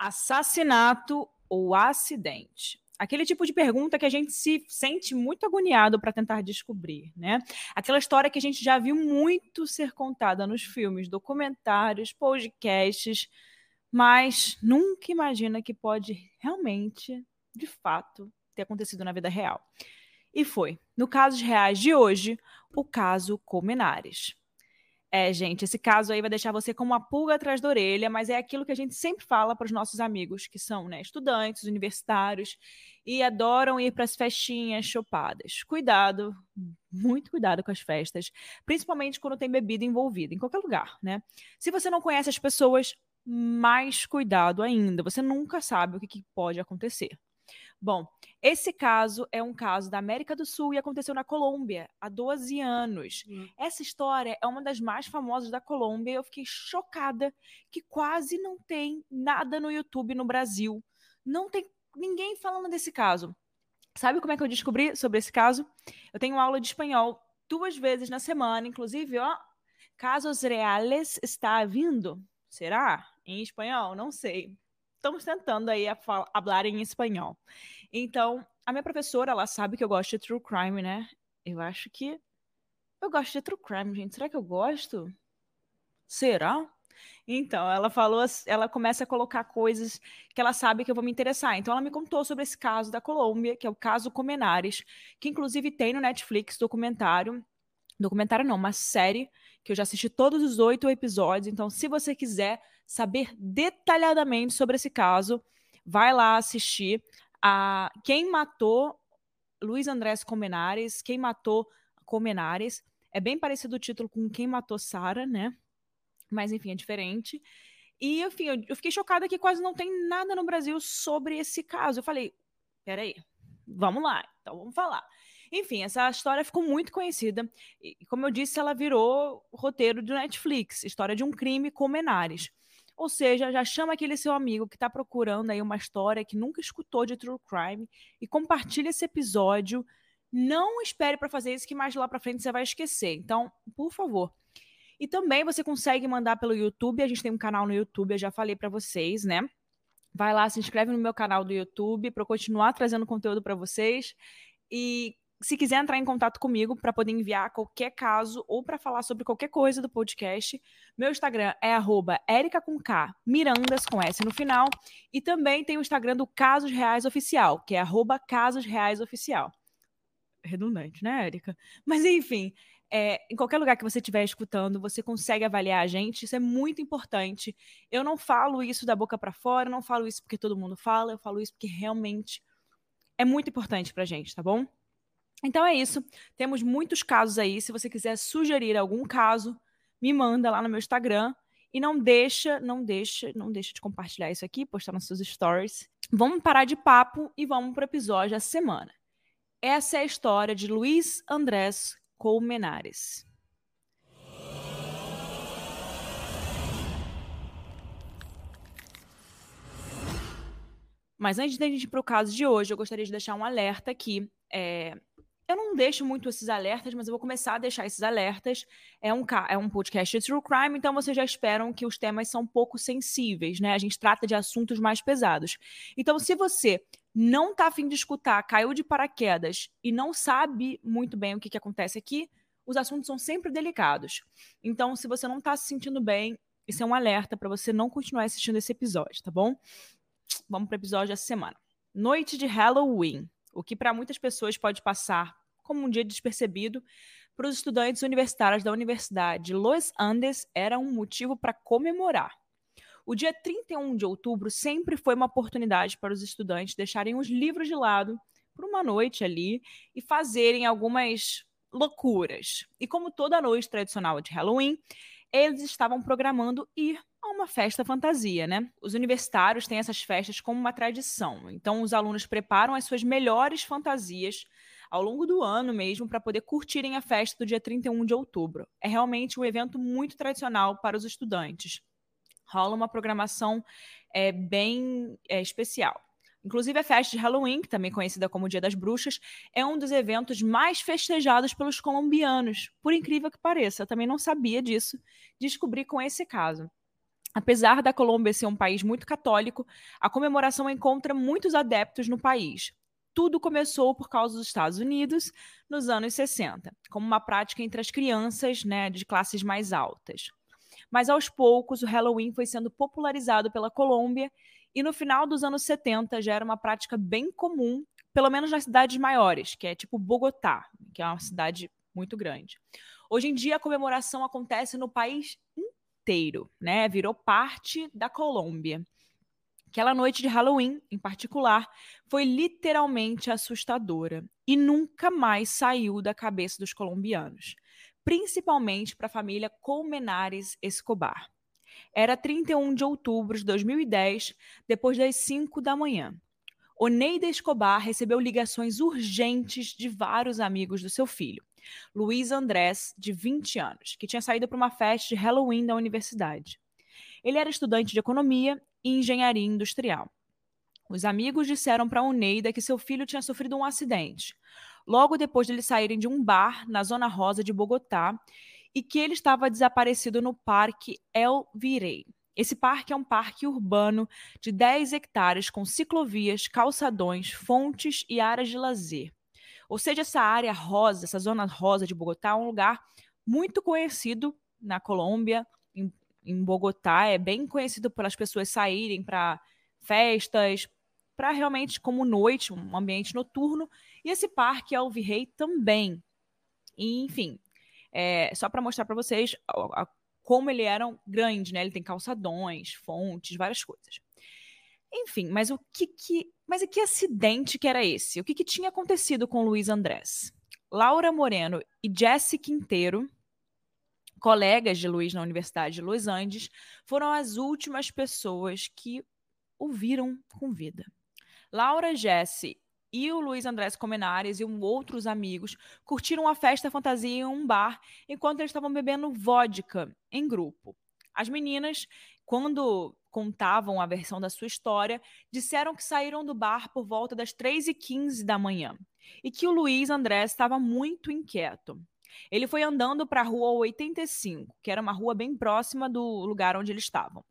Assassinato ou acidente? Aquele tipo de pergunta que a gente se sente muito agoniado para tentar descobrir, né? Aquela história que a gente já viu muito ser contada nos filmes, documentários, podcasts, mas nunca imagina que pode realmente, de fato, ter acontecido na vida real. E foi, no casos reais de hoje, o caso Colmenares. É, gente, esse caso aí vai deixar você com uma pulga atrás da orelha, mas é aquilo que a gente sempre fala para os nossos amigos que são né, estudantes, universitários e adoram ir para as festinhas chopadas. Cuidado, muito cuidado com as festas, principalmente quando tem bebida envolvida, em qualquer lugar, né? Se você não conhece as pessoas, mais cuidado ainda. Você nunca sabe o que, que pode acontecer. Bom, esse caso é um caso da América do Sul e aconteceu na Colômbia há 12 anos. Hum. Essa história é uma das mais famosas da Colômbia e eu fiquei chocada que quase não tem nada no YouTube no Brasil. Não tem ninguém falando desse caso. Sabe como é que eu descobri sobre esse caso? Eu tenho aula de espanhol duas vezes na semana, inclusive, ó, Casos Reales está vindo. Será? Em espanhol? Não sei estamos tentando aí a falar em espanhol. Então, a minha professora, ela sabe que eu gosto de true crime, né? Eu acho que eu gosto de true crime, gente. Será que eu gosto? Será? Então, ela falou, ela começa a colocar coisas que ela sabe que eu vou me interessar. Então, ela me contou sobre esse caso da Colômbia, que é o caso Comenares, que inclusive tem no Netflix documentário. Documentário não, uma série que eu já assisti todos os oito episódios. Então, se você quiser saber detalhadamente sobre esse caso, vai lá assistir a quem matou Luiz Andrés Comenares, quem matou Comenares. É bem parecido o título com quem matou Sara, né? Mas enfim, é diferente. E, enfim, eu, eu, fiquei chocada que quase não tem nada no Brasil sobre esse caso. Eu falei, peraí, vamos lá, então vamos falar. Enfim, essa história ficou muito conhecida. E, como eu disse, ela virou roteiro do Netflix, história de um crime com Menares. Ou seja, já chama aquele seu amigo que está procurando aí uma história que nunca escutou de true crime e compartilha esse episódio. Não espere para fazer isso que mais lá para frente você vai esquecer. Então, por favor. E também você consegue mandar pelo YouTube. A gente tem um canal no YouTube, eu já falei para vocês, né? Vai lá, se inscreve no meu canal do YouTube para continuar trazendo conteúdo para vocês. E se quiser entrar em contato comigo para poder enviar qualquer caso ou para falar sobre qualquer coisa do podcast, meu Instagram é @erica com K, Mirandas com S no final, e também tem o Instagram do Casos Reais Oficial, que é Casos Reais Oficial. Redundante, né, Érica? Mas enfim, é, em qualquer lugar que você estiver escutando, você consegue avaliar a gente, isso é muito importante. Eu não falo isso da boca para fora, não falo isso porque todo mundo fala, eu falo isso porque realmente é muito importante pra gente, tá bom? Então é isso. Temos muitos casos aí. Se você quiser sugerir algum caso, me manda lá no meu Instagram e não deixa, não deixa, não deixa de compartilhar isso aqui, postar nos seus stories. Vamos parar de papo e vamos para o episódio da semana. Essa é a história de Luiz Andrés Colmenares. Mas antes da gente ir para o caso de hoje, eu gostaria de deixar um alerta aqui. É, eu não deixo muito esses alertas, mas eu vou começar a deixar esses alertas. É um, é um podcast de true crime, então vocês já esperam que os temas são pouco sensíveis, né? A gente trata de assuntos mais pesados. Então, se você não tá afim de escutar, caiu de paraquedas e não sabe muito bem o que, que acontece aqui, os assuntos são sempre delicados. Então, se você não tá se sentindo bem, isso é um alerta para você não continuar assistindo esse episódio, tá bom? Vamos para o episódio dessa semana. Noite de Halloween. O que para muitas pessoas pode passar como um dia despercebido, para os estudantes universitários da Universidade Los Andes era um motivo para comemorar. O dia 31 de outubro sempre foi uma oportunidade para os estudantes deixarem os livros de lado por uma noite ali e fazerem algumas loucuras. E como toda noite tradicional de Halloween, eles estavam programando ir a uma festa fantasia, né? Os universitários têm essas festas como uma tradição. Então, os alunos preparam as suas melhores fantasias ao longo do ano mesmo para poder curtirem a festa do dia 31 de outubro. É realmente um evento muito tradicional para os estudantes. Rola uma programação é, bem é, especial. Inclusive, a festa de Halloween, também conhecida como Dia das Bruxas, é um dos eventos mais festejados pelos colombianos. Por incrível que pareça, eu também não sabia disso, descobri com esse caso. Apesar da Colômbia ser um país muito católico, a comemoração encontra muitos adeptos no país. Tudo começou por causa dos Estados Unidos nos anos 60, como uma prática entre as crianças né, de classes mais altas. Mas aos poucos, o Halloween foi sendo popularizado pela Colômbia e no final dos anos 70 já era uma prática bem comum, pelo menos nas cidades maiores, que é tipo Bogotá, que é uma cidade muito grande. Hoje em dia, a comemoração acontece no país inteiro, né? Virou parte da Colômbia. Aquela noite de Halloween, em particular, foi literalmente assustadora e nunca mais saiu da cabeça dos colombianos, principalmente para a família Colmenares Escobar. Era 31 de outubro de 2010, depois das 5 da manhã. Oneida Escobar recebeu ligações urgentes de vários amigos do seu filho. Luiz Andrés, de 20 anos, que tinha saído para uma festa de Halloween da universidade. Ele era estudante de economia e engenharia industrial. Os amigos disseram para Oneida que seu filho tinha sofrido um acidente, logo depois de eles saírem de um bar na Zona Rosa de Bogotá e que ele estava desaparecido no Parque El Virey. Esse parque é um parque urbano de 10 hectares com ciclovias, calçadões, fontes e áreas de lazer. Ou seja, essa área rosa, essa zona rosa de Bogotá, é um lugar muito conhecido na Colômbia, em, Bogotá, é bem conhecido pelas pessoas saírem para festas, para realmente como noite, um ambiente noturno. E esse parque El Virrey também. E, enfim, é, só para mostrar para vocês a, a, como ele era grande, né? Ele tem calçadões, fontes, várias coisas. Enfim, mas o que que. Mas que acidente que era esse? O que, que tinha acontecido com Luiz Andrés? Laura Moreno e Jesse Quinteiro, colegas de Luiz na Universidade de Los Andes, foram as últimas pessoas que o viram com vida. Laura Jesse e o Luiz Andrés Comenares e outros amigos curtiram a festa fantasia em um bar enquanto eles estavam bebendo vodka em grupo. As meninas, quando contavam a versão da sua história, disseram que saíram do bar por volta das 3h15 da manhã e que o Luiz André estava muito inquieto. Ele foi andando para a rua 85, que era uma rua bem próxima do lugar onde eles estavam.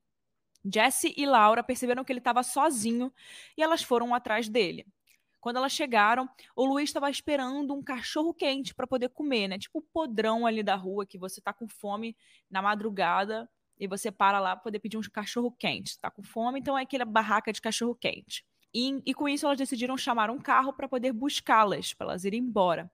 Jesse e Laura perceberam que ele estava sozinho e elas foram atrás dele. Quando elas chegaram, o Luiz estava esperando um cachorro quente para poder comer, né? Tipo o podrão ali da rua que você tá com fome na madrugada e você para lá para poder pedir um cachorro quente. Tá com fome, então é aquela barraca de cachorro quente. E, e com isso elas decidiram chamar um carro para poder buscá-las, para elas irem embora.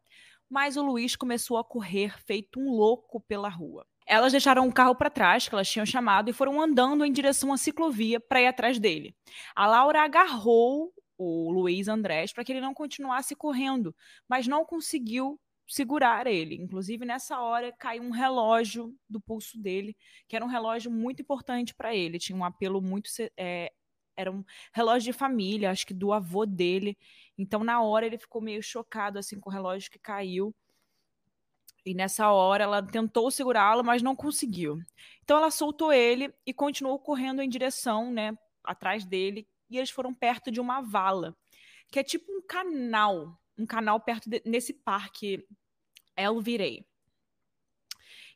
Mas o Luiz começou a correr feito um louco pela rua. Elas deixaram o carro para trás, que elas tinham chamado, e foram andando em direção à ciclovia para ir atrás dele. A Laura agarrou o Luiz Andrés para que ele não continuasse correndo, mas não conseguiu segurar ele. Inclusive, nessa hora, caiu um relógio do pulso dele, que era um relógio muito importante para ele. Tinha um apelo muito. É, era um relógio de família, acho que do avô dele. Então, na hora, ele ficou meio chocado assim com o relógio que caiu. E nessa hora ela tentou segurá-lo, mas não conseguiu. Então ela soltou ele e continuou correndo em direção, né, atrás dele, e eles foram perto de uma vala, que é tipo um canal, um canal perto de, nesse parque El Virei,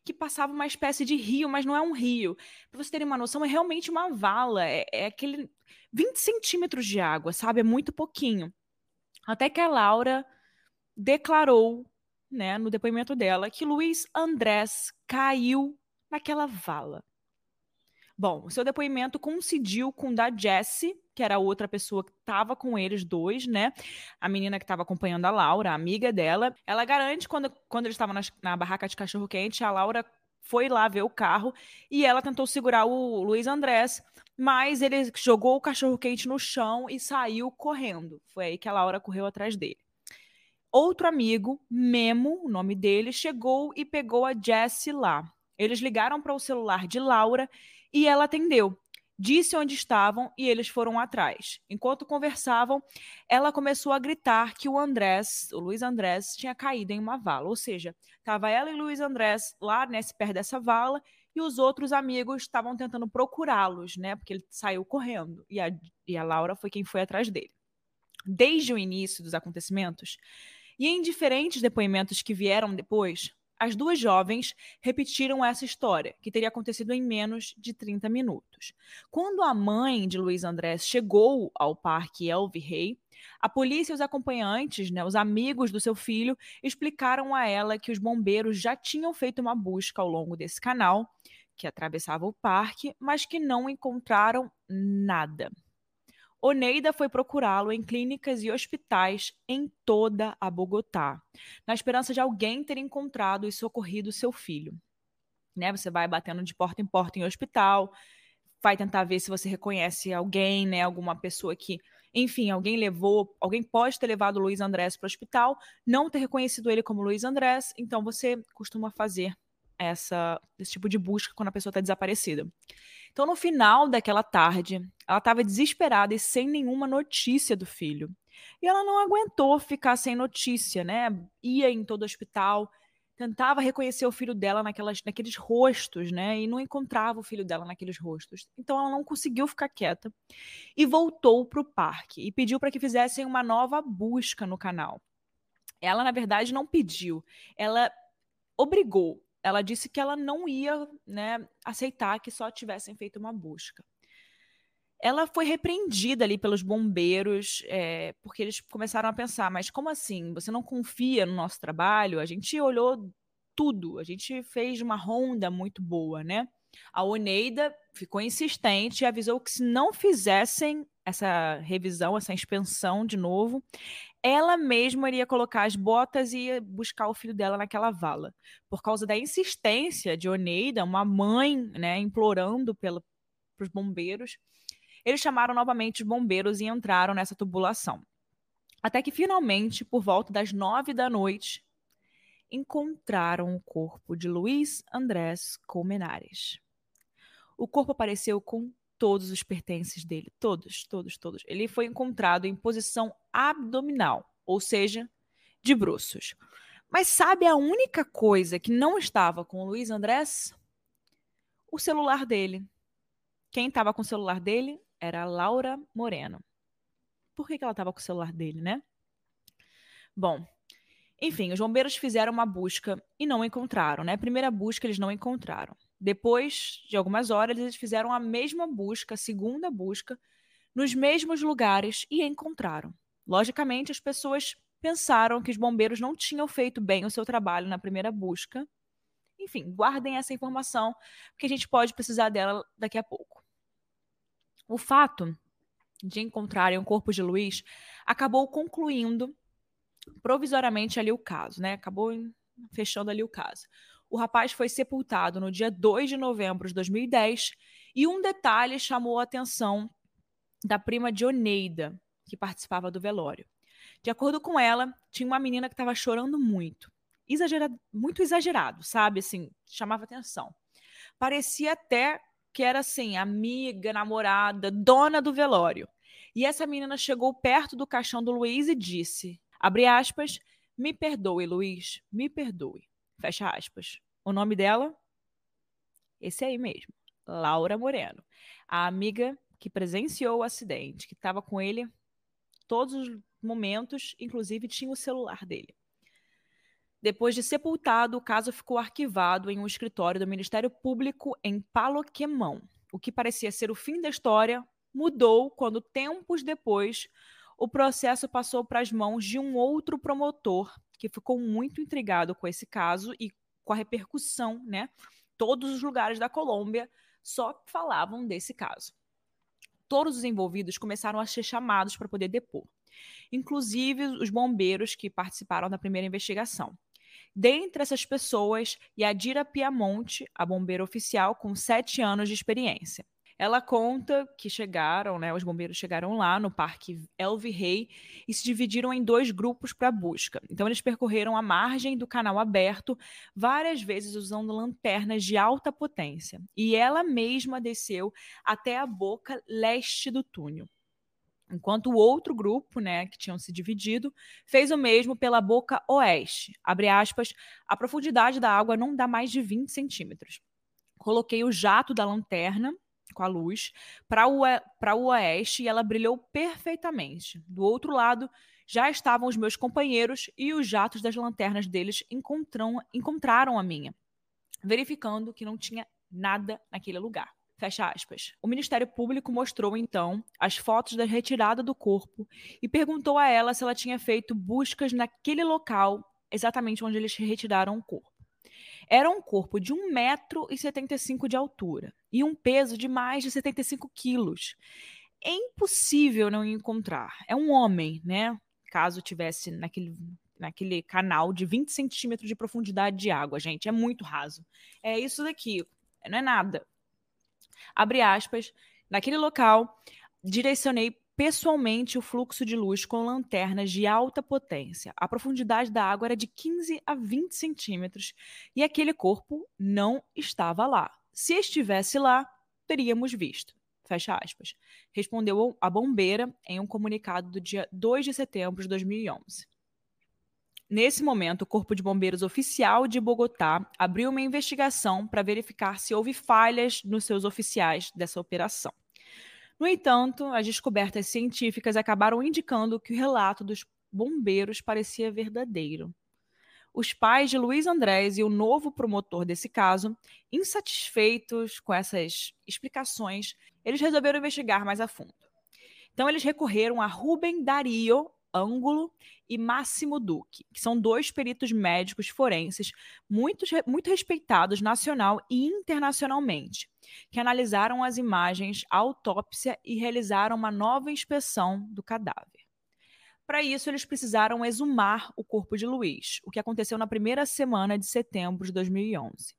que passava uma espécie de rio, mas não é um rio. Para você terem uma noção, é realmente uma vala, é, é aquele 20 centímetros de água, sabe? É muito pouquinho. Até que a Laura declarou, né, no depoimento dela, que Luiz Andrés caiu naquela vala. Bom, seu depoimento coincidiu com o da Jessie, que era outra pessoa que estava com eles dois, né? A menina que estava acompanhando a Laura, a amiga dela. Ela garante quando, quando eles estavam na barraca de cachorro-quente, a Laura foi lá ver o carro e ela tentou segurar o Luiz Andrés, mas ele jogou o cachorro-quente no chão e saiu correndo. Foi aí que a Laura correu atrás dele. Outro amigo, Memo, o nome dele, chegou e pegou a Jessie lá. Eles ligaram para o celular de Laura e ela atendeu disse onde estavam e eles foram atrás. Enquanto conversavam, ela começou a gritar que o Andrés, o Luiz Andrés, tinha caído em uma vala. Ou seja, estava ela e Luiz Andrés lá nesse perto dessa vala e os outros amigos estavam tentando procurá-los, né? Porque ele saiu correndo e a, e a Laura foi quem foi atrás dele. Desde o início dos acontecimentos e em diferentes depoimentos que vieram depois, as duas jovens repetiram essa história, que teria acontecido em menos de 30 minutos. Quando a mãe de Luiz Andrés chegou ao parque Elvi Rei, a polícia e os acompanhantes, né, os amigos do seu filho, explicaram a ela que os bombeiros já tinham feito uma busca ao longo desse canal, que atravessava o parque, mas que não encontraram nada. Oneida foi procurá-lo em clínicas e hospitais em toda a Bogotá, na esperança de alguém ter encontrado e socorrido seu filho. Né? Você vai batendo de porta em porta em hospital, vai tentar ver se você reconhece alguém, né? Alguma pessoa que, enfim, alguém levou, alguém pode ter levado o Luiz Andrés para o hospital, não ter reconhecido ele como Luiz Andrés, então você costuma fazer essa, esse tipo de busca quando a pessoa está desaparecida. Então, no final daquela tarde, ela estava desesperada e sem nenhuma notícia do filho. E ela não aguentou ficar sem notícia, né? Ia em todo o hospital, tentava reconhecer o filho dela naquelas, naqueles rostos, né? E não encontrava o filho dela naqueles rostos. Então ela não conseguiu ficar quieta e voltou para o parque e pediu para que fizessem uma nova busca no canal. Ela, na verdade, não pediu, ela obrigou ela disse que ela não ia né, aceitar que só tivessem feito uma busca. Ela foi repreendida ali pelos bombeiros, é, porque eles começaram a pensar: mas como assim? Você não confia no nosso trabalho? A gente olhou tudo, a gente fez uma ronda muito boa, né? A Oneida ficou insistente e avisou que se não fizessem essa revisão, essa inspeção de novo, ela mesma iria colocar as botas e ia buscar o filho dela naquela vala. Por causa da insistência de Oneida, uma mãe, né, implorando para os bombeiros, eles chamaram novamente os bombeiros e entraram nessa tubulação. Até que finalmente, por volta das nove da noite, encontraram o corpo de Luiz Andrés Colmenares. O corpo apareceu com todos os pertences dele, todos, todos, todos. Ele foi encontrado em posição abdominal, ou seja, de bruços. Mas sabe a única coisa que não estava com o Luiz Andrés? O celular dele. Quem estava com o celular dele era a Laura Moreno. Por que, que ela estava com o celular dele, né? Bom, enfim, os bombeiros fizeram uma busca e não encontraram, né? Primeira busca eles não encontraram. Depois de algumas horas, eles fizeram a mesma busca, a segunda busca, nos mesmos lugares e encontraram. Logicamente, as pessoas pensaram que os bombeiros não tinham feito bem o seu trabalho na primeira busca. Enfim, guardem essa informação, porque a gente pode precisar dela daqui a pouco. O fato de encontrarem o corpo de Luiz acabou concluindo provisoriamente ali o caso, né? Acabou fechando ali o caso. O rapaz foi sepultado no dia 2 de novembro de 2010 e um detalhe chamou a atenção da prima de Oneida, que participava do velório. De acordo com ela, tinha uma menina que estava chorando muito. Exagerado, muito exagerado, sabe? Assim, chamava atenção. Parecia até que era assim, amiga, namorada, dona do velório. E essa menina chegou perto do caixão do Luiz e disse: abre aspas, me perdoe, Luiz, me perdoe. Fecha aspas. O nome dela? Esse aí mesmo. Laura Moreno. A amiga que presenciou o acidente, que estava com ele todos os momentos, inclusive tinha o celular dele. Depois de sepultado, o caso ficou arquivado em um escritório do Ministério Público em Paloquemão. O que parecia ser o fim da história mudou quando, tempos depois, o processo passou para as mãos de um outro promotor que ficou muito intrigado com esse caso e com a repercussão, né? Todos os lugares da Colômbia só falavam desse caso. Todos os envolvidos começaram a ser chamados para poder depor, inclusive os bombeiros que participaram da primeira investigação. Dentre essas pessoas, Yadira Piamonte, a bombeira oficial com sete anos de experiência. Ela conta que chegaram, né, os bombeiros chegaram lá no Parque Elvi Rei e se dividiram em dois grupos para busca. Então eles percorreram a margem do canal aberto várias vezes usando lanternas de alta potência. E ela mesma desceu até a boca leste do túnel. Enquanto o outro grupo, né, que tinham se dividido, fez o mesmo pela boca oeste. Abre aspas, a profundidade da água não dá mais de 20 centímetros. Coloquei o jato da lanterna com a luz para o, o oeste e ela brilhou perfeitamente. Do outro lado, já estavam os meus companheiros e os jatos das lanternas deles encontram, encontraram a minha, verificando que não tinha nada naquele lugar. Fecha aspas. O Ministério Público mostrou então as fotos da retirada do corpo e perguntou a ela se ela tinha feito buscas naquele local, exatamente onde eles retiraram o corpo. Era um corpo de 1,75m de altura e um peso de mais de 75 quilos. É impossível não encontrar. É um homem, né? Caso tivesse naquele, naquele canal de 20 centímetros de profundidade de água, gente. É muito raso. É isso daqui. Não é nada. Abre aspas. Naquele local, direcionei pessoalmente o fluxo de luz com lanternas de alta potência. A profundidade da água era de 15 a 20 centímetros e aquele corpo não estava lá. Se estivesse lá, teríamos visto. Fecha aspas. Respondeu a bombeira em um comunicado do dia 2 de setembro de 2011. Nesse momento, o Corpo de Bombeiros Oficial de Bogotá abriu uma investigação para verificar se houve falhas nos seus oficiais dessa operação. No entanto, as descobertas científicas acabaram indicando que o relato dos bombeiros parecia verdadeiro. Os pais de Luiz Andrés e o novo promotor desse caso, insatisfeitos com essas explicações, eles resolveram investigar mais a fundo. Então, eles recorreram a Rubem Dario Ângulo e Máximo Duque, que são dois peritos médicos forenses muito, muito respeitados nacional e internacionalmente, que analisaram as imagens, a autópsia e realizaram uma nova inspeção do cadáver. Para isso, eles precisaram exumar o corpo de Luiz, o que aconteceu na primeira semana de setembro de 2011.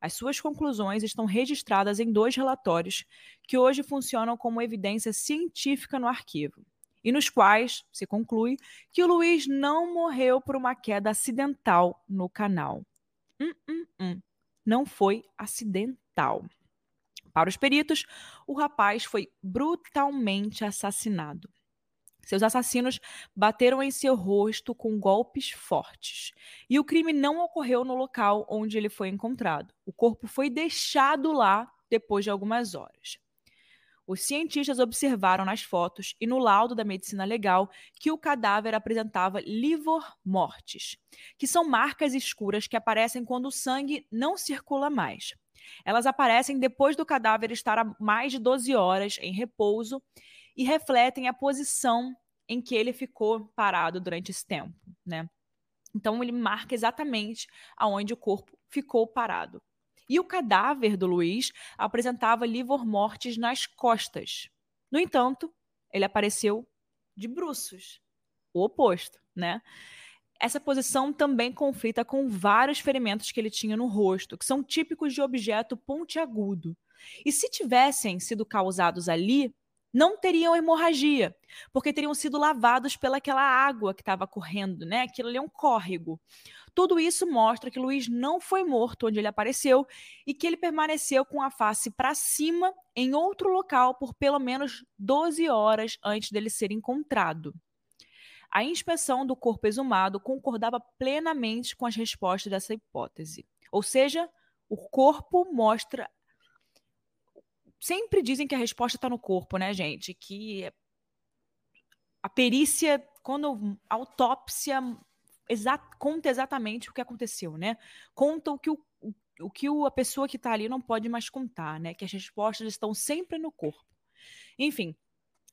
As suas conclusões estão registradas em dois relatórios que hoje funcionam como evidência científica no arquivo e nos quais se conclui que o Luiz não morreu por uma queda acidental no canal. Hum, hum, hum. Não foi acidental. Para os peritos, o rapaz foi brutalmente assassinado. Seus assassinos bateram em seu rosto com golpes fortes. E o crime não ocorreu no local onde ele foi encontrado. O corpo foi deixado lá depois de algumas horas. Os cientistas observaram nas fotos e no laudo da medicina legal que o cadáver apresentava livor mortis, que são marcas escuras que aparecem quando o sangue não circula mais. Elas aparecem depois do cadáver estar há mais de 12 horas em repouso e refletem a posição em que ele ficou parado durante esse tempo, né? Então ele marca exatamente aonde o corpo ficou parado. E o cadáver do Luiz apresentava livor mortis nas costas. No entanto, ele apareceu de bruços, o oposto, né? Essa posição também conflita com vários ferimentos que ele tinha no rosto, que são típicos de objeto pontiagudo. E se tivessem sido causados ali, não teriam hemorragia, porque teriam sido lavados pelaquela água que estava correndo, né? Aquilo ali é um córrego. Tudo isso mostra que Luiz não foi morto onde ele apareceu e que ele permaneceu com a face para cima em outro local por pelo menos 12 horas antes dele ser encontrado. A inspeção do corpo exumado concordava plenamente com as respostas dessa hipótese. Ou seja, o corpo mostra sempre dizem que a resposta está no corpo, né, gente? Que a perícia, quando a autópsia conta exatamente o que aconteceu, né? Conta o que, o, o que o, a pessoa que está ali não pode mais contar, né? Que as respostas estão sempre no corpo. Enfim,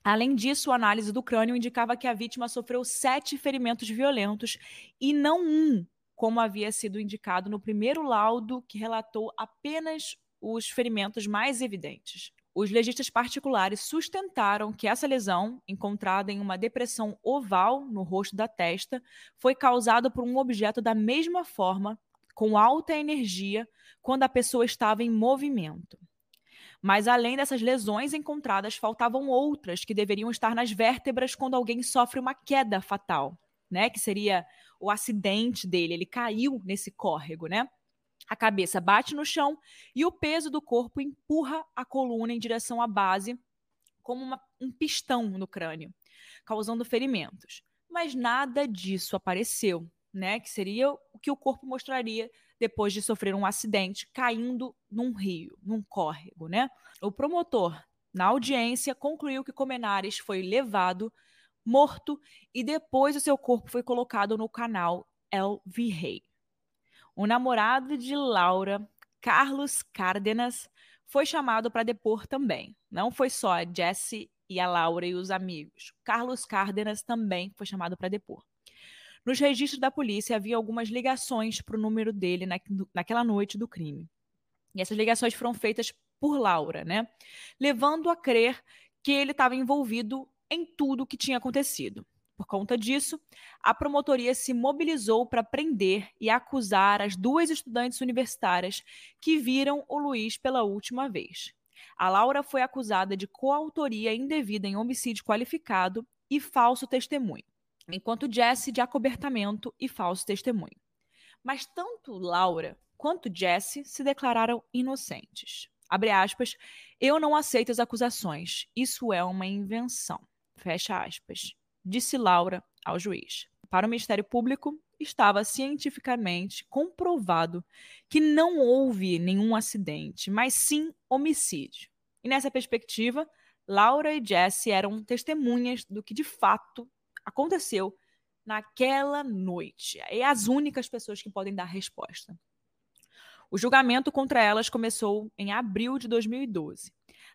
Além disso, a análise do crânio indicava que a vítima sofreu sete ferimentos violentos e não um, como havia sido indicado no primeiro laudo, que relatou apenas os ferimentos mais evidentes. Os legistas particulares sustentaram que essa lesão, encontrada em uma depressão oval no rosto da testa, foi causada por um objeto da mesma forma, com alta energia, quando a pessoa estava em movimento. Mas além dessas lesões encontradas, faltavam outras que deveriam estar nas vértebras quando alguém sofre uma queda fatal, né? Que seria o acidente dele, ele caiu nesse córrego, né? A cabeça bate no chão e o peso do corpo empurra a coluna em direção à base, como uma, um pistão no crânio, causando ferimentos. Mas nada disso apareceu, né? Que seria o que o corpo mostraria depois de sofrer um acidente caindo num rio, num córrego, né? O promotor, na audiência, concluiu que Comenares foi levado morto e depois o seu corpo foi colocado no canal El Virrey. O namorado de Laura, Carlos Cárdenas, foi chamado para depor também. Não foi só a Jesse e a Laura e os amigos. Carlos Cárdenas também foi chamado para depor. Nos registros da polícia havia algumas ligações para o número dele na, naquela noite do crime. E essas ligações foram feitas por Laura, né? Levando a crer que ele estava envolvido em tudo o que tinha acontecido. Por conta disso, a promotoria se mobilizou para prender e acusar as duas estudantes universitárias que viram o Luiz pela última vez. A Laura foi acusada de coautoria indevida em homicídio qualificado e falso testemunho, enquanto Jesse de acobertamento e falso testemunho. Mas tanto Laura quanto Jesse se declararam inocentes. Abre aspas, eu não aceito as acusações. Isso é uma invenção. Fecha aspas. Disse Laura ao juiz. Para o Ministério Público, estava cientificamente comprovado que não houve nenhum acidente, mas sim homicídio. E nessa perspectiva, Laura e Jesse eram testemunhas do que de fato aconteceu naquela noite. E as únicas pessoas que podem dar resposta. O julgamento contra elas começou em abril de 2012.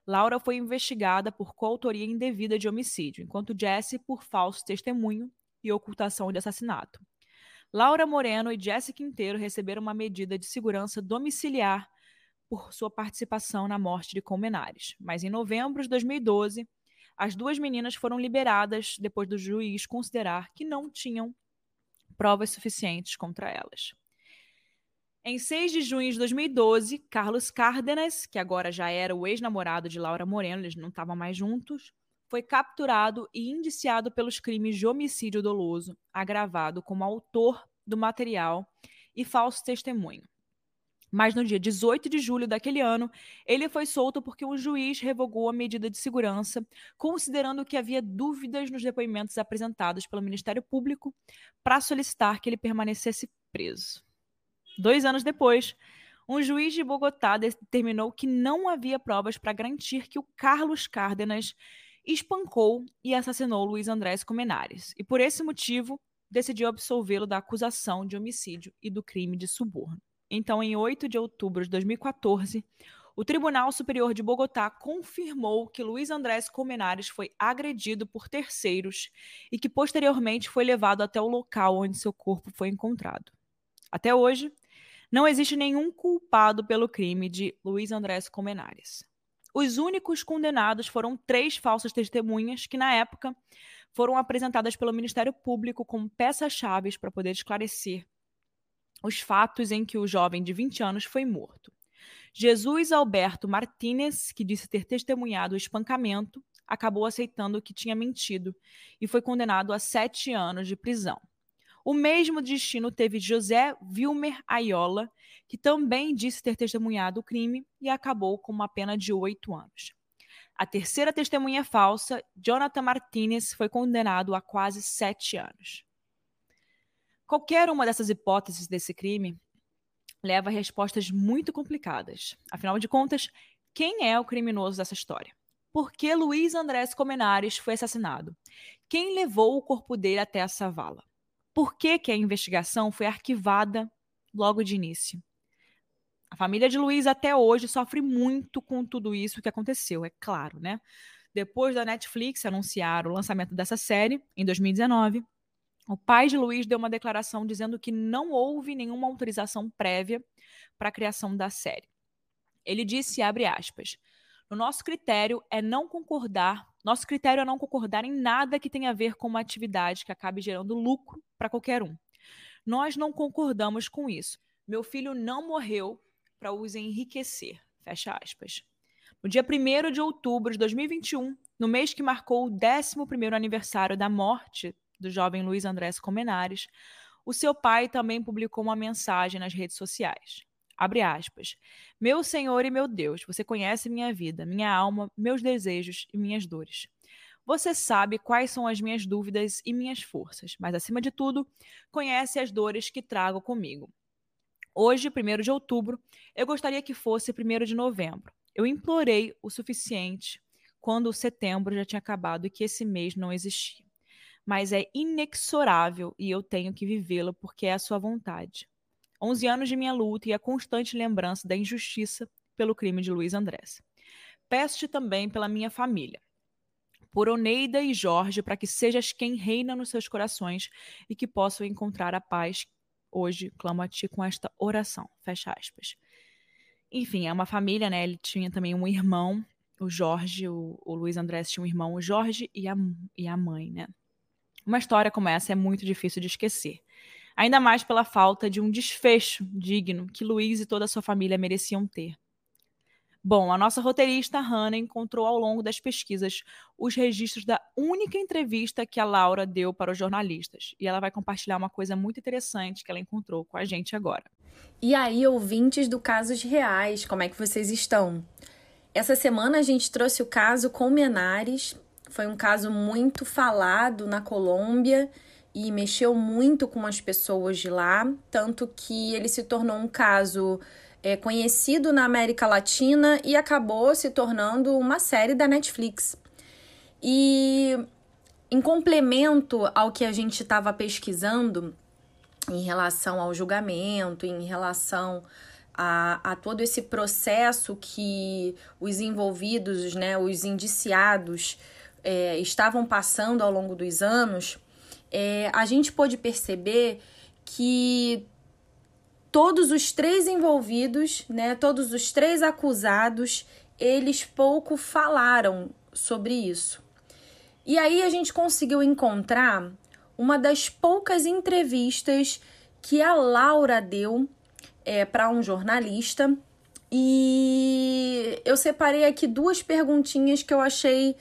Laura foi investigada por coautoria indevida de homicídio, enquanto Jesse por falso testemunho e ocultação de assassinato. Laura Moreno e Jesse Quinteiro receberam uma medida de segurança domiciliar por sua participação na morte de Colmenares. Mas em novembro de 2012, as duas meninas foram liberadas depois do juiz considerar que não tinham provas suficientes contra elas. Em 6 de junho de 2012, Carlos Cárdenas, que agora já era o ex-namorado de Laura Moreno, eles não estavam mais juntos, foi capturado e indiciado pelos crimes de homicídio doloso, agravado como autor do material e falso testemunho. Mas no dia 18 de julho daquele ano, ele foi solto porque o juiz revogou a medida de segurança, considerando que havia dúvidas nos depoimentos apresentados pelo Ministério Público para solicitar que ele permanecesse preso. Dois anos depois, um juiz de Bogotá determinou que não havia provas para garantir que o Carlos Cárdenas espancou e assassinou Luiz Andrés Comenares, e por esse motivo decidiu absolvê-lo da acusação de homicídio e do crime de suborno. Então, em 8 de outubro de 2014, o Tribunal Superior de Bogotá confirmou que Luiz Andrés Comenares foi agredido por terceiros e que posteriormente foi levado até o local onde seu corpo foi encontrado. Até hoje, não existe nenhum culpado pelo crime de Luiz Andrés Comenares. Os únicos condenados foram três falsas testemunhas que, na época, foram apresentadas pelo Ministério Público como peças-chave para poder esclarecer os fatos em que o jovem de 20 anos foi morto. Jesus Alberto Martínez, que disse ter testemunhado o espancamento, acabou aceitando que tinha mentido e foi condenado a sete anos de prisão. O mesmo destino teve José Wilmer Ayola, que também disse ter testemunhado o crime e acabou com uma pena de oito anos. A terceira testemunha falsa, Jonathan Martinez, foi condenado a quase sete anos. Qualquer uma dessas hipóteses desse crime leva a respostas muito complicadas. Afinal de contas, quem é o criminoso dessa história? Por que Luiz Andrés Comenares foi assassinado? Quem levou o corpo dele até essa vala? Por que, que a investigação foi arquivada logo de início? A família de Luiz até hoje sofre muito com tudo isso que aconteceu, é claro, né? Depois da Netflix anunciar o lançamento dessa série, em 2019, o pai de Luiz deu uma declaração dizendo que não houve nenhuma autorização prévia para a criação da série. Ele disse, abre aspas, no nosso critério é não concordar, nosso critério é não concordar em nada que tenha a ver com uma atividade que acabe gerando lucro para qualquer um. Nós não concordamos com isso. Meu filho não morreu para os enriquecer. Fecha aspas. No dia 1 de outubro de 2021, no mês que marcou o 11º aniversário da morte do jovem Luiz Andrés Comenares, o seu pai também publicou uma mensagem nas redes sociais. Abre aspas. Meu Senhor e meu Deus, você conhece minha vida, minha alma, meus desejos e minhas dores. Você sabe quais são as minhas dúvidas e minhas forças, mas acima de tudo, conhece as dores que trago comigo. Hoje, 1 de outubro, eu gostaria que fosse 1 de novembro. Eu implorei o suficiente quando o setembro já tinha acabado e que esse mês não existia. Mas é inexorável e eu tenho que vivê-lo porque é a sua vontade. 11 anos de minha luta e a constante lembrança da injustiça pelo crime de Luiz Andrés. Peço-te também pela minha família, por Oneida e Jorge, para que sejas quem reina nos seus corações e que possam encontrar a paz. Hoje clamo a ti com esta oração. Fecha aspas. Enfim, é uma família, né? Ele tinha também um irmão, o Jorge, o, o Luiz Andrés tinha um irmão, o Jorge e a, e a mãe, né? Uma história como essa é muito difícil de esquecer. Ainda mais pela falta de um desfecho digno que Luiz e toda a sua família mereciam ter. Bom, a nossa roteirista Hannah encontrou ao longo das pesquisas os registros da única entrevista que a Laura deu para os jornalistas. E ela vai compartilhar uma coisa muito interessante que ela encontrou com a gente agora. E aí, ouvintes do Casos Reais, como é que vocês estão? Essa semana a gente trouxe o caso Colmenares. Foi um caso muito falado na Colômbia e mexeu muito com as pessoas de lá, tanto que ele se tornou um caso é, conhecido na América Latina e acabou se tornando uma série da Netflix. E em complemento ao que a gente estava pesquisando em relação ao julgamento, em relação a, a, todo esse processo que os envolvidos, né, os indiciados, é, estavam passando ao longo dos anos, é, a gente pôde perceber que todos os três envolvidos, né, todos os três acusados, eles pouco falaram sobre isso. E aí a gente conseguiu encontrar uma das poucas entrevistas que a Laura deu é, para um jornalista. E eu separei aqui duas perguntinhas que eu achei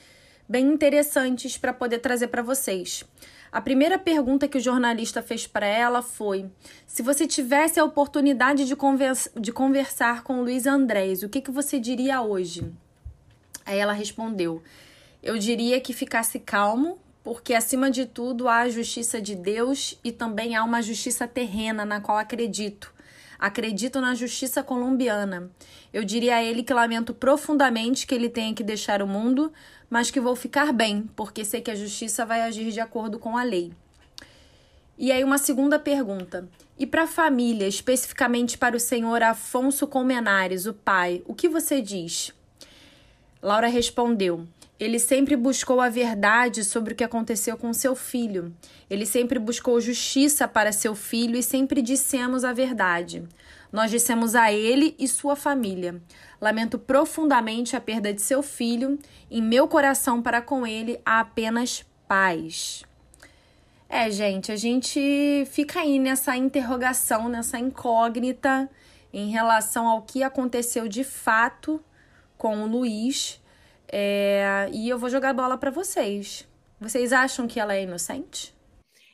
bem interessantes para poder trazer para vocês. A primeira pergunta que o jornalista fez para ela foi: se você tivesse a oportunidade de, conversa, de conversar com Luiz Andrés, o que, que você diria hoje? Aí ela respondeu: eu diria que ficasse calmo, porque acima de tudo há a justiça de Deus e também há uma justiça terrena na qual acredito. Acredito na justiça colombiana. Eu diria a ele que lamento profundamente que ele tenha que deixar o mundo, mas que vou ficar bem, porque sei que a justiça vai agir de acordo com a lei. E aí, uma segunda pergunta. E para a família, especificamente para o senhor Afonso Colmenares, o pai, o que você diz? Laura respondeu: Ele sempre buscou a verdade sobre o que aconteceu com seu filho. Ele sempre buscou justiça para seu filho e sempre dissemos a verdade. Nós dissemos a ele e sua família. Lamento profundamente a perda de seu filho. Em meu coração para com ele há apenas paz. É, gente, a gente fica aí nessa interrogação, nessa incógnita em relação ao que aconteceu de fato com o Luiz. É, e eu vou jogar bola para vocês. Vocês acham que ela é inocente?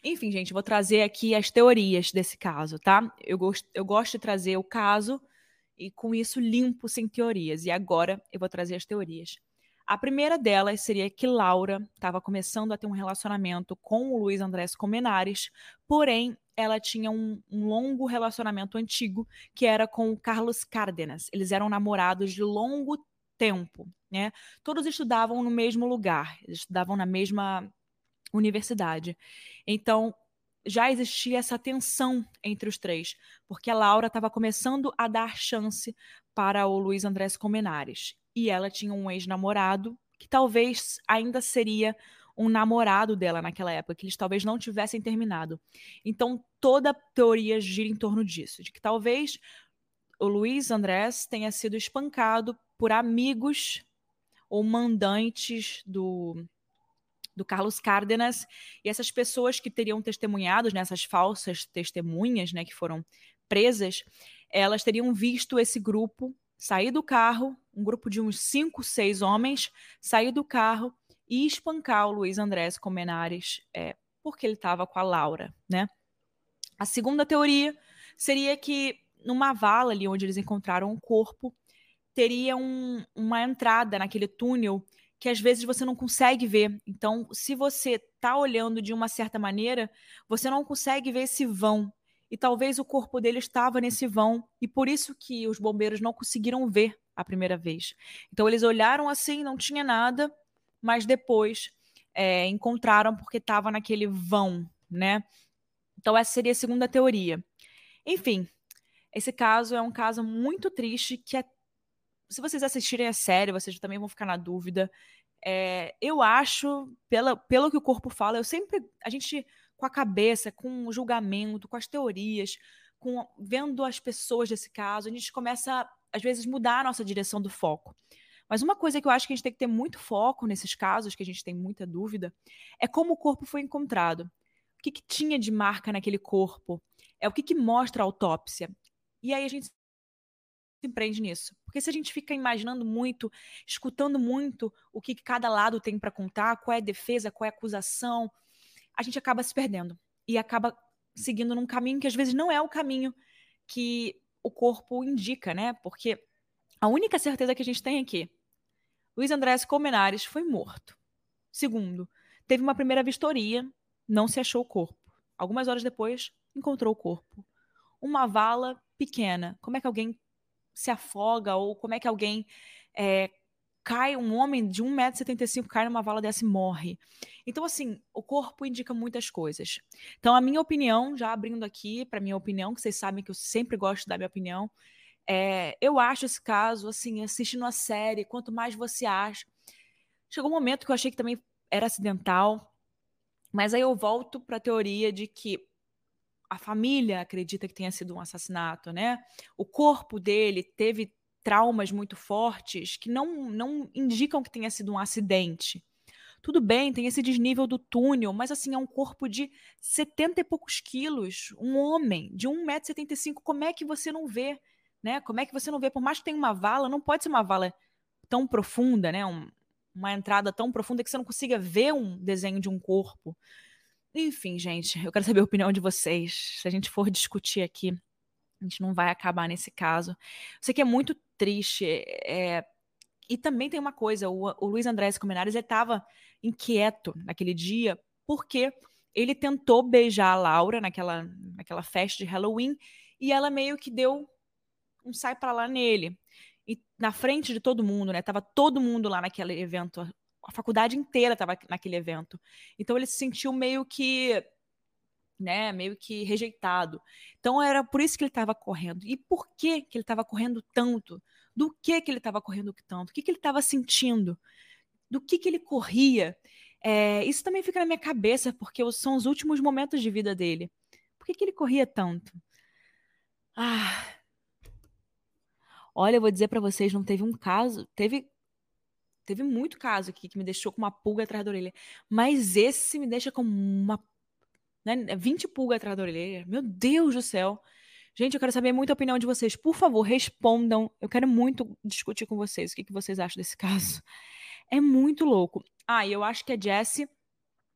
Enfim, gente, vou trazer aqui as teorias desse caso, tá? Eu gosto, eu gosto de trazer o caso e com isso limpo sem teorias. E agora eu vou trazer as teorias. A primeira delas seria que Laura estava começando a ter um relacionamento com o Luiz Andrés Comenares, porém ela tinha um, um, longo relacionamento antigo que era com o Carlos Cárdenas. Eles eram namorados de longo tempo, né? Todos estudavam no mesmo lugar, estudavam na mesma universidade. Então, já existia essa tensão entre os três, porque a Laura estava começando a dar chance para o Luiz Andrés Comenares. E ela tinha um ex-namorado que talvez ainda seria um namorado dela naquela época, que eles talvez não tivessem terminado. Então, toda a teoria gira em torno disso, de que talvez o Luiz Andrés tenha sido espancado por amigos ou mandantes do do Carlos Cárdenas, e essas pessoas que teriam testemunhado, né, essas falsas testemunhas, né, que foram presas, elas teriam visto esse grupo sair do carro, um grupo de uns cinco, seis homens, sair do carro e espancar o Luiz Andrés Comenares, é, porque ele estava com a Laura, né? A segunda teoria seria que numa vala ali onde eles encontraram o corpo, teria um, uma entrada naquele túnel que às vezes você não consegue ver. Então, se você está olhando de uma certa maneira, você não consegue ver esse vão. e talvez o corpo dele estava nesse vão e por isso que os bombeiros não conseguiram ver a primeira vez. Então eles olharam assim, não tinha nada, mas depois é, encontraram porque estava naquele vão, né? Então essa seria a segunda teoria. Enfim, esse caso é um caso muito triste que é, se vocês assistirem a série, vocês também vão ficar na dúvida. É, eu acho, pela, pelo que o corpo fala, eu sempre a gente com a cabeça, com o julgamento, com as teorias, com vendo as pessoas desse caso, a gente começa, às vezes, mudar a nossa direção do foco. Mas uma coisa que eu acho que a gente tem que ter muito foco nesses casos, que a gente tem muita dúvida, é como o corpo foi encontrado. O que, que tinha de marca naquele corpo? É o que, que mostra a autópsia. E aí a gente se prende nisso. Porque se a gente fica imaginando muito, escutando muito o que cada lado tem para contar, qual é a defesa, qual é a acusação, a gente acaba se perdendo e acaba seguindo num caminho que às vezes não é o caminho que o corpo indica, né? Porque a única certeza que a gente tem é que Luiz Andrés Colmenares foi morto. Segundo, teve uma primeira vistoria, não se achou o corpo. Algumas horas depois, encontrou o corpo. Uma vala pequena. Como é que alguém se afoga ou como é que alguém é, cai, um homem de 1,75m cai numa vala dessa e morre. Então, assim, o corpo indica muitas coisas. Então, a minha opinião, já abrindo aqui para minha opinião, que vocês sabem que eu sempre gosto dar minha opinião, é, eu acho esse caso, assim, assistindo a série, quanto mais você acha. Chegou um momento que eu achei que também era acidental, mas aí eu volto para a teoria de que a família acredita que tenha sido um assassinato, né? O corpo dele teve traumas muito fortes que não, não indicam que tenha sido um acidente. Tudo bem, tem esse desnível do túnel, mas assim, é um corpo de 70 e poucos quilos, um homem de 1,75m, como é que você não vê? Né? Como é que você não vê? Por mais que tenha uma vala, não pode ser uma vala tão profunda, né? Um, uma entrada tão profunda que você não consiga ver um desenho de um corpo. Enfim, gente, eu quero saber a opinião de vocês. Se a gente for discutir aqui, a gente não vai acabar nesse caso. Sei que é muito triste. É... E também tem uma coisa: o, o Luiz Andrés Comenares estava inquieto naquele dia, porque ele tentou beijar a Laura naquela, naquela festa de Halloween e ela meio que deu um sai para lá nele. E na frente de todo mundo, né? Tava todo mundo lá naquele evento. A faculdade inteira tava naquele evento. Então ele se sentiu meio que né, meio que rejeitado. Então era por isso que ele estava correndo. E por que que ele estava correndo tanto? Do que que ele estava correndo tanto? O que que ele estava sentindo? Do que que ele corria? É, isso também fica na minha cabeça porque são os últimos momentos de vida dele. Por que que ele corria tanto? Ah, olha, eu vou dizer para vocês, não teve um caso, teve teve muito caso aqui que me deixou com uma pulga atrás da orelha, mas esse me deixa com uma né? 20 pulgas atrás da orelha. Meu Deus do céu. Gente, eu quero saber muito a opinião de vocês. Por favor, respondam. Eu quero muito discutir com vocês o que, que vocês acham desse caso. É muito louco. Ah, e eu acho que a Jessie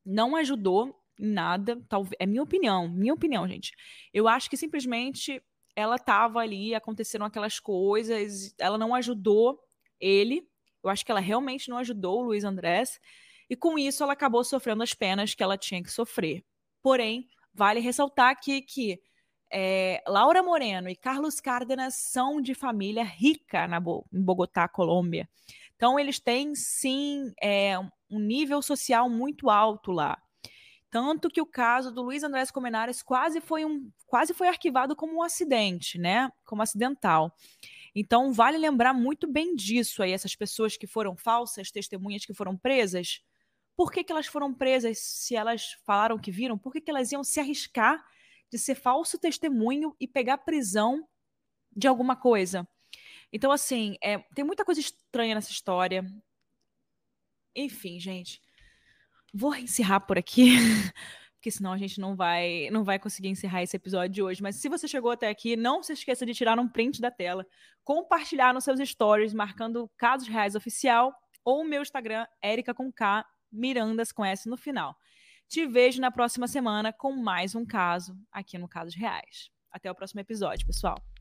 não ajudou em nada. Talvez, é minha opinião, minha opinião, gente. Eu acho que simplesmente ela estava ali, aconteceram aquelas coisas, ela não ajudou ele. Eu acho que ela realmente não ajudou o Luiz Andrés. E com isso ela acabou sofrendo as penas que ela tinha que sofrer. Porém, vale ressaltar aqui que é, Laura Moreno e Carlos Cárdenas são de família rica na Bo em Bogotá, Colômbia. Então, eles têm, sim, é, um nível social muito alto lá. Tanto que o caso do Luiz Andrés Comenares quase foi, um, quase foi arquivado como um acidente, né? Como acidental. Então, vale lembrar muito bem disso aí, essas pessoas que foram falsas, testemunhas que foram presas, por que, que elas foram presas se elas falaram que viram? Por que, que elas iam se arriscar de ser falso testemunho e pegar prisão de alguma coisa? Então, assim, é, tem muita coisa estranha nessa história. Enfim, gente. Vou encerrar por aqui, porque senão a gente não vai, não vai conseguir encerrar esse episódio de hoje. Mas se você chegou até aqui, não se esqueça de tirar um print da tela, compartilhar nos seus stories, marcando Casos Reais Oficial, ou o meu Instagram, Erika com K, Mirandas com S no final. Te vejo na próxima semana com mais um caso aqui no Casos Reais. Até o próximo episódio, pessoal.